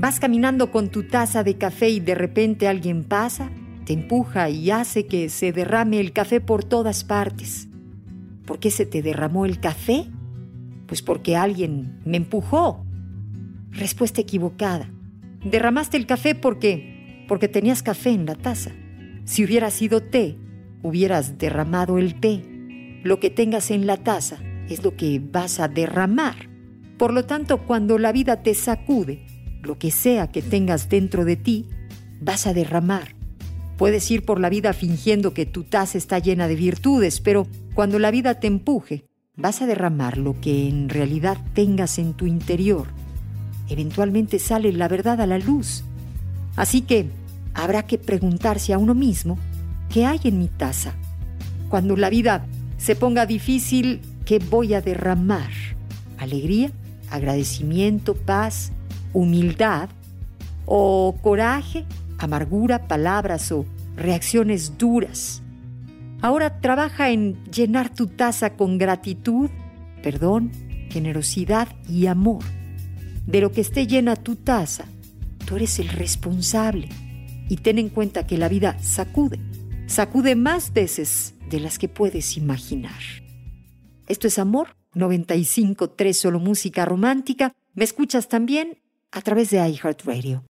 Vas caminando con tu taza de café y de repente alguien pasa, te empuja y hace que se derrame el café por todas partes. ¿Por qué se te derramó el café? Pues porque alguien me empujó. Respuesta equivocada. Derramaste el café porque porque tenías café en la taza. Si hubiera sido té, hubieras derramado el té. Lo que tengas en la taza es lo que vas a derramar. Por lo tanto, cuando la vida te sacude, lo que sea que tengas dentro de ti, vas a derramar. Puedes ir por la vida fingiendo que tu taza está llena de virtudes, pero cuando la vida te empuje, vas a derramar lo que en realidad tengas en tu interior. Eventualmente sale la verdad a la luz. Así que habrá que preguntarse a uno mismo, ¿qué hay en mi taza? Cuando la vida se ponga difícil, ¿qué voy a derramar? ¿Alegría? ¿Agradecimiento? ¿Paz? ¿Humildad? ¿O coraje? ¿Amargura? ¿Palabras o reacciones duras? Ahora trabaja en llenar tu taza con gratitud, perdón, generosidad y amor. De lo que esté llena tu taza, tú eres el responsable. Y ten en cuenta que la vida sacude, sacude más veces de las que puedes imaginar. Esto es Amor 95.3 Solo Música Romántica. Me escuchas también a través de iHeartRadio.